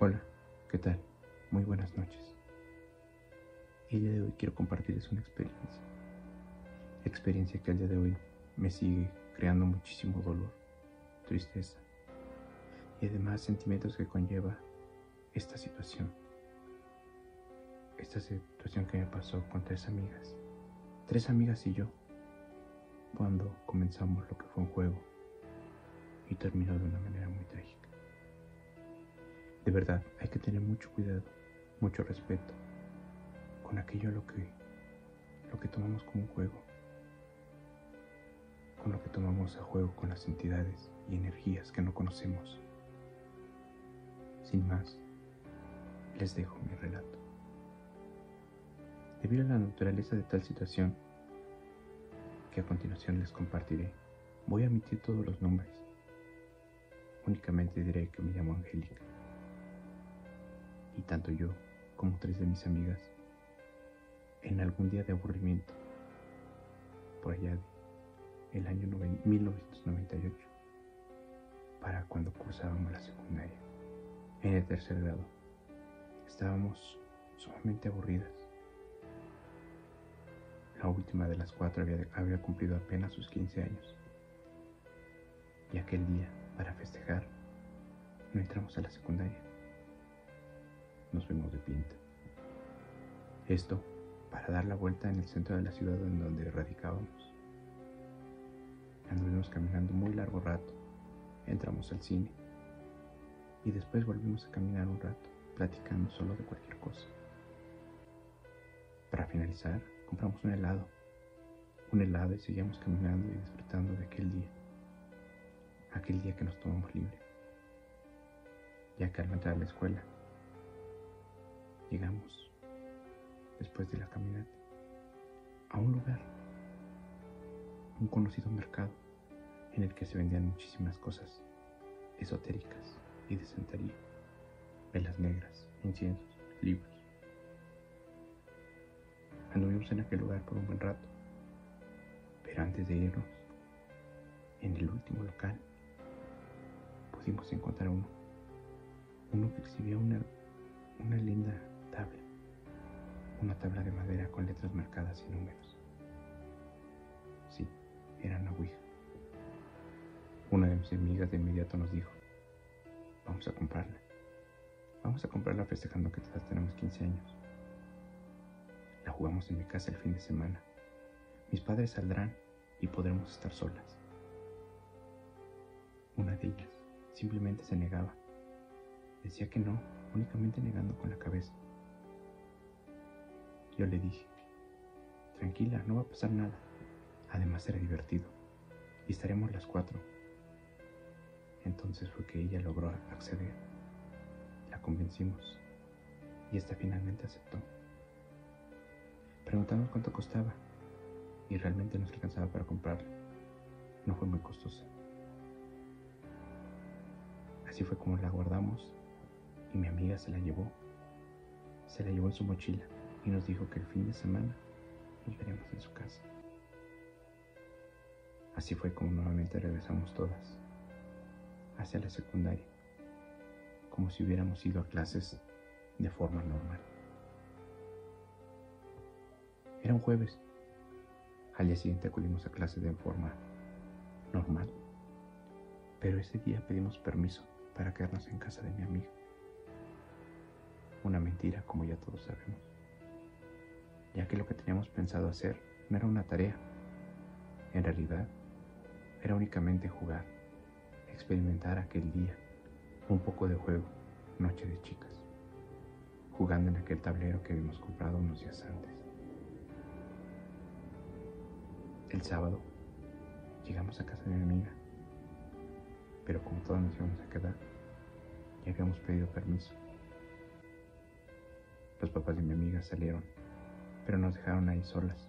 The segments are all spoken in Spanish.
Hola, ¿qué tal? Muy buenas noches. El día de hoy quiero compartirles una experiencia. Experiencia que al día de hoy me sigue creando muchísimo dolor, tristeza y además sentimientos que conlleva esta situación. Esta situación que me pasó con tres amigas. Tres amigas y yo. Cuando comenzamos lo que fue un juego y terminó de una manera muy trágica. De verdad, hay que tener mucho cuidado, mucho respeto con aquello lo que, lo que tomamos como un juego, con lo que tomamos a juego con las entidades y energías que no conocemos. Sin más, les dejo mi relato. Debido a la naturaleza de tal situación, que a continuación les compartiré, voy a omitir todos los nombres. Únicamente diré que me llamo Angélica y tanto yo como tres de mis amigas, en algún día de aburrimiento, por allá del año 1998, para cuando cursábamos la secundaria, en el tercer grado, estábamos sumamente aburridas. La última de las cuatro había, había cumplido apenas sus 15 años. Y aquel día, para festejar, no entramos a la secundaria nos vemos de pinta. Esto para dar la vuelta en el centro de la ciudad en donde radicábamos. Anduvimos caminando muy largo rato, entramos al cine y después volvimos a caminar un rato, platicando solo de cualquier cosa. Para finalizar, compramos un helado, un helado y seguíamos caminando y disfrutando de aquel día, aquel día que nos tomamos libre, ya que al entrar a la escuela Llegamos, después de la caminata, a un lugar, un conocido mercado en el que se vendían muchísimas cosas esotéricas y de santería, velas negras, inciensos, libros. Anduvimos en aquel lugar por un buen rato, pero antes de irnos, en el último local, pudimos encontrar uno, uno que exhibía una, una linda una tabla de madera con letras marcadas y números. Sí, era una Ouija. Una de mis amigas de inmediato nos dijo, vamos a comprarla. Vamos a comprarla festejando que todas tenemos 15 años. La jugamos en mi casa el fin de semana. Mis padres saldrán y podremos estar solas. Una de ellas simplemente se negaba. Decía que no, únicamente negando con la cabeza. Yo le dije, tranquila, no va a pasar nada. Además será divertido. Y estaremos las cuatro. Entonces fue que ella logró acceder. La convencimos. Y esta finalmente aceptó. Preguntamos cuánto costaba. Y realmente nos alcanzaba para comprarla. No fue muy costosa. Así fue como la guardamos y mi amiga se la llevó. Se la llevó en su mochila y nos dijo que el fin de semana nos veríamos en su casa. Así fue como nuevamente regresamos todas hacia la secundaria, como si hubiéramos ido a clases de forma normal. Era un jueves. Al día siguiente acudimos a clase de forma normal, pero ese día pedimos permiso para quedarnos en casa de mi amiga. Una mentira, como ya todos sabemos ya que lo que teníamos pensado hacer no era una tarea. En realidad, era únicamente jugar, experimentar aquel día, un poco de juego, noche de chicas, jugando en aquel tablero que habíamos comprado unos días antes. El sábado llegamos a casa de mi amiga, pero como todos nos íbamos a quedar, ya habíamos pedido permiso. Los papás de mi amiga salieron pero nos dejaron ahí solas.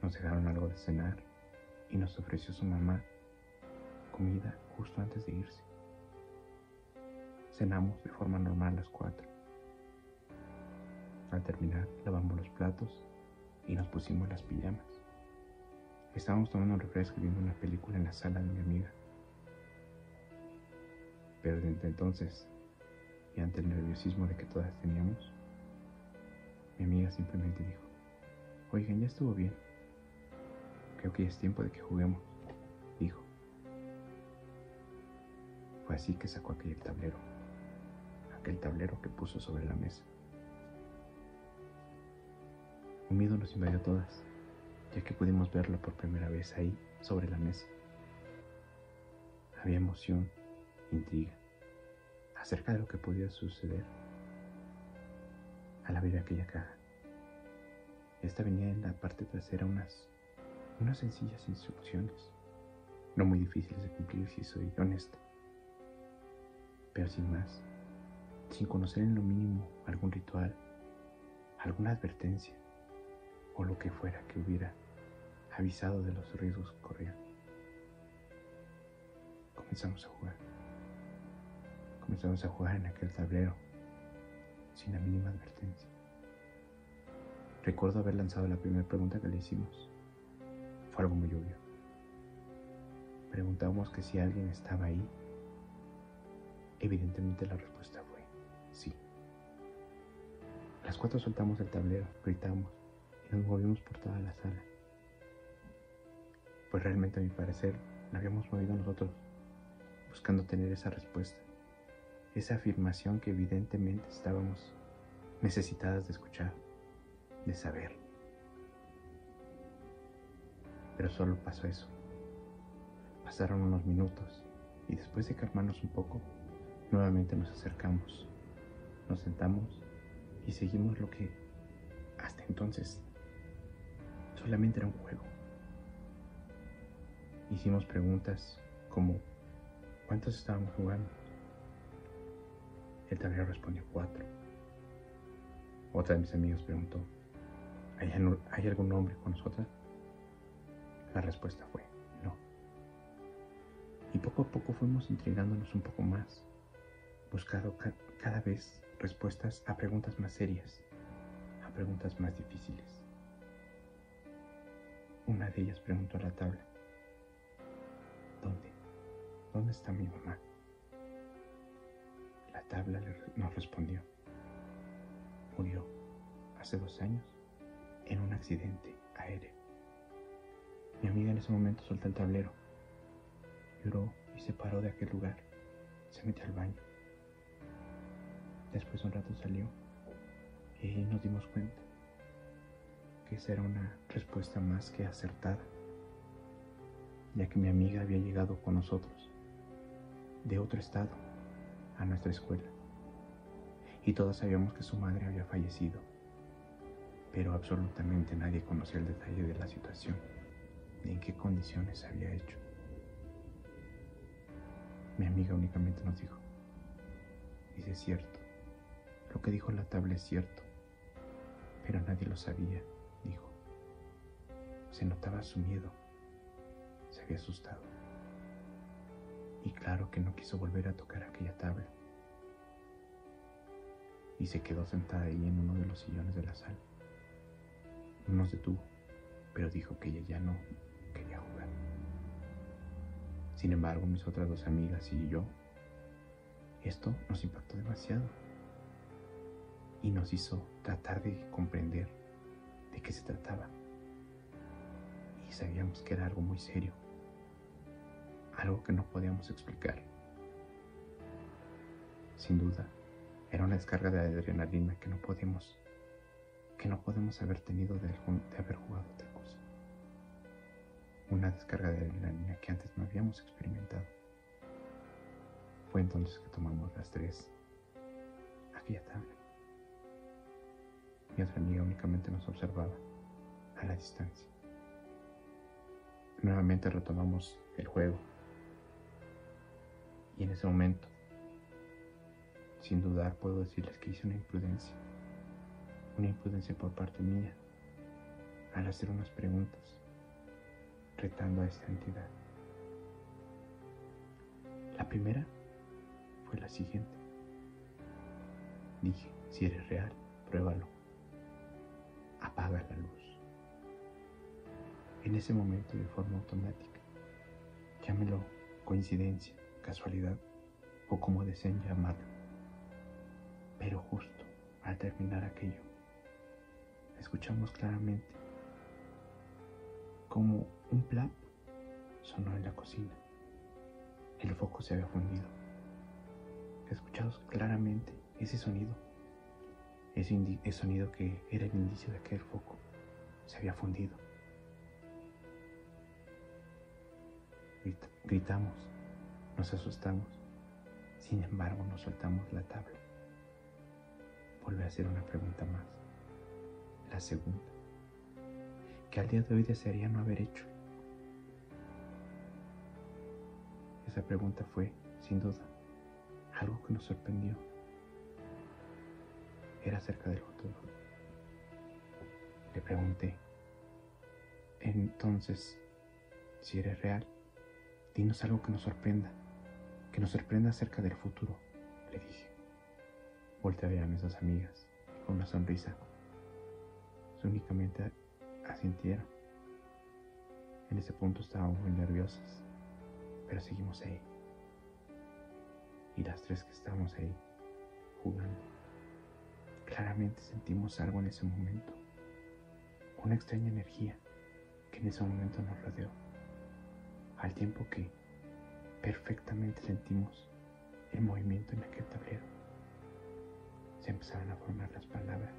Nos dejaron algo de cenar y nos ofreció su mamá comida justo antes de irse. Cenamos de forma normal las cuatro. Al terminar, lavamos los platos y nos pusimos las pijamas. Estábamos tomando un refresco y viendo una película en la sala de mi amiga. Pero desde entonces y ante el nerviosismo de que todas teníamos, mi amiga simplemente dijo, oigan, ya estuvo bien. Creo que ya es tiempo de que juguemos, dijo. Fue así que sacó aquel tablero, aquel tablero que puso sobre la mesa. Un miedo nos invadió a todas, ya que pudimos verlo por primera vez ahí, sobre la mesa. Había emoción, intriga, acerca de lo que podía suceder al abrir aquella caja. Esta venía en la parte trasera unas, unas sencillas instrucciones, no muy difíciles de cumplir si soy honesto, pero sin más, sin conocer en lo mínimo algún ritual, alguna advertencia o lo que fuera que hubiera avisado de los riesgos que corrían. Comenzamos a jugar. Comenzamos a jugar en aquel tablero sin la mínima advertencia. Recuerdo haber lanzado la primera pregunta que le hicimos. Fue algo muy obvio. Preguntamos que si alguien estaba ahí. Evidentemente la respuesta fue sí. Las cuatro soltamos el tablero, gritamos y nos movimos por toda la sala. Pues realmente a mi parecer la habíamos movido nosotros, buscando tener esa respuesta, esa afirmación que evidentemente estábamos necesitadas de escuchar, de saber. Pero solo pasó eso. Pasaron unos minutos y después de calmarnos un poco, nuevamente nos acercamos, nos sentamos y seguimos lo que hasta entonces solamente era un juego. Hicimos preguntas como ¿cuántos estábamos jugando? El tablero respondió cuatro. Otra de mis amigos preguntó ¿hay, ¿hay algún hombre con nosotras? La respuesta fue no. Y poco a poco fuimos intrigándonos un poco más, buscando cada vez respuestas a preguntas más serias, a preguntas más difíciles. Una de ellas preguntó a la tabla, ¿dónde? ¿Dónde está mi mamá? La tabla nos respondió, murió hace dos años en un accidente aéreo. Mi amiga en ese momento soltó el tablero, lloró y se paró de aquel lugar, se metió al baño. Después de un rato salió y nos dimos cuenta que esa era una respuesta más que acertada, ya que mi amiga había llegado con nosotros de otro estado a nuestra escuela y todos sabíamos que su madre había fallecido, pero absolutamente nadie conocía el detalle de la situación ni en qué condiciones se había hecho. Mi amiga únicamente nos dijo, dice cierto, lo que dijo la tabla es cierto, pero nadie lo sabía dijo. Se notaba su miedo. Se había asustado. Y claro que no quiso volver a tocar aquella tabla. Y se quedó sentada ahí en uno de los sillones de la sala. No nos detuvo, pero dijo que ella ya no quería jugar. Sin embargo, mis otras dos amigas y yo, esto nos impactó demasiado y nos hizo tratar de comprender de qué se trataba. Y sabíamos que era algo muy serio, algo que no podíamos explicar. Sin duda, era una descarga de adrenalina que no podemos, que no podemos haber tenido de, haber jugado otra cosa. Una descarga de adrenalina que antes no habíamos experimentado. Fue entonces que tomamos las tres aquella tabla. Mi otra amiga únicamente nos observaba a la distancia. Nuevamente retomamos el juego. Y en ese momento, sin dudar, puedo decirles que hice una imprudencia. Una imprudencia por parte mía al hacer unas preguntas retando a esta entidad. La primera fue la siguiente. Dije, si eres real, pruébalo apaga la luz. En ese momento, de forma automática, llámelo coincidencia, casualidad o como deseen llamarlo, Pero justo al terminar aquello, escuchamos claramente como un plap sonó en la cocina. El foco se había fundido. Escuchamos claramente ese sonido, ese, ese sonido que era el indicio de que el foco se había fundido. Gritamos, nos asustamos, sin embargo nos soltamos la tabla. Vuelve a hacer una pregunta más, la segunda, que al día de hoy desearía no haber hecho. Esa pregunta fue, sin duda, algo que nos sorprendió. Era acerca del futuro. Le pregunté, entonces, si eres real, dinos algo que nos sorprenda, que nos sorprenda acerca del futuro, le dije. Volté a ver a mis amigas con una sonrisa. Únicamente asintieron. En ese punto estábamos muy nerviosas pero seguimos ahí. Y las tres que estábamos ahí, jugando, claramente sentimos algo en ese momento. Una extraña energía que en ese momento nos rodeó. Al tiempo que perfectamente sentimos el movimiento en aquel tablero. Se empezaron a formar las palabras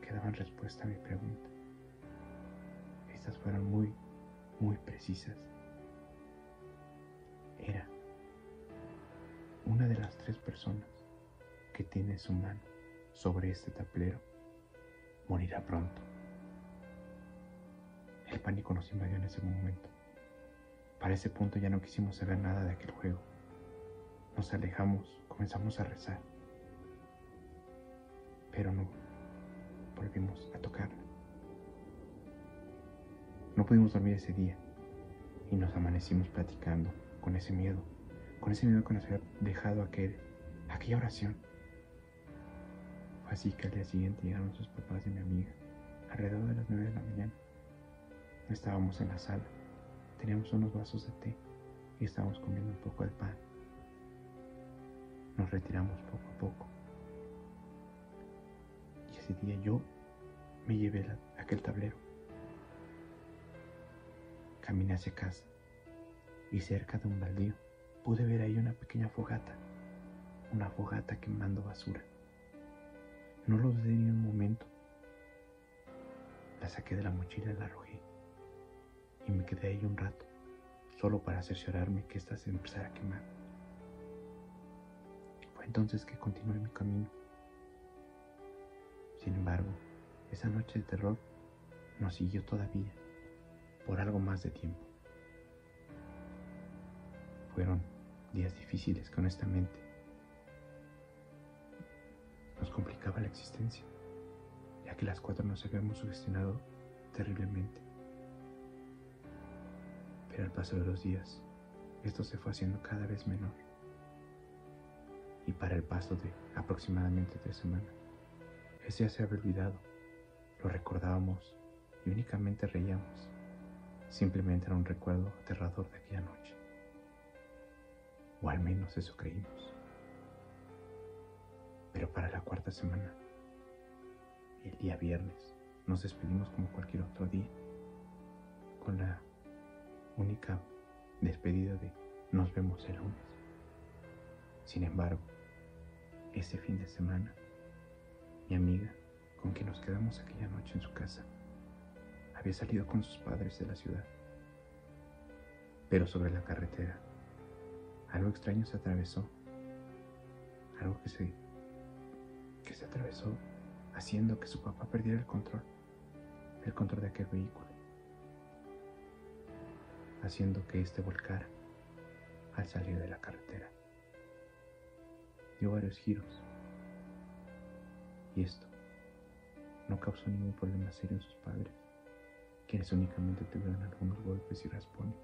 que daban respuesta a mi pregunta. Estas fueron muy, muy precisas era una de las tres personas que tiene su mano sobre este tablero morirá pronto. El pánico nos invadió en ese momento. Para ese punto ya no quisimos saber nada de aquel juego. Nos alejamos, comenzamos a rezar. Pero no volvimos a tocarla. No pudimos dormir ese día y nos amanecimos platicando con ese miedo, con ese miedo que nos había dejado aquel, aquella oración. Fue así que al día siguiente llegaron sus papás de mi amiga, alrededor de las nueve de la mañana. Estábamos en la sala, teníamos unos vasos de té y estábamos comiendo un poco de pan. Nos retiramos poco a poco. Y ese día yo me llevé aquel tablero. Caminé hacia casa y cerca de un baldío pude ver ahí una pequeña fogata, una fogata quemando basura. No lo dudé ni un momento. La saqué de la mochila y la arrojé. Y me quedé ahí un rato, solo para cerciorarme que ésta se empezara a quemar. Fue entonces que continué mi camino. Sin embargo, esa noche de terror nos siguió todavía por algo más de tiempo. Fueron días difíciles que honestamente nos complicaba la existencia, ya que las cuatro nos habíamos sugestionado terriblemente. Pero al paso de los días, esto se fue haciendo cada vez menor. Y para el paso de aproximadamente tres semanas, ese ya se había olvidado, lo recordábamos y únicamente reíamos. Simplemente era un recuerdo aterrador de aquella noche. O al menos eso creímos. Pero para la cuarta semana, el día viernes, nos despedimos como cualquier otro día, con la única despedida de nos vemos el lunes. Sin embargo, ese fin de semana, mi amiga, con quien nos quedamos aquella noche en su casa, había salido con sus padres de la ciudad. Pero sobre la carretera algo extraño se atravesó. Algo que se, que se atravesó haciendo que su papá perdiera el control. El control de aquel vehículo. Haciendo que éste volcara al salir de la carretera. Dio varios giros. Y esto no causó ningún problema serio en sus padres, quienes únicamente tuvieron algunos golpes y raspones.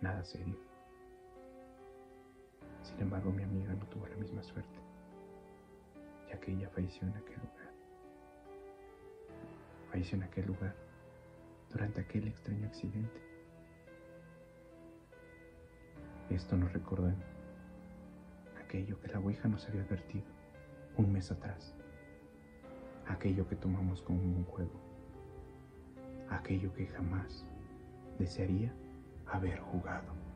Nada serio. Sin embargo, mi amiga no tuvo la misma suerte, ya que ella falleció en aquel lugar. Falleció en aquel lugar durante aquel extraño accidente. Esto nos recordó aquello que la Ouija nos había advertido un mes atrás, aquello que tomamos como un juego, aquello que jamás desearía haber jugado.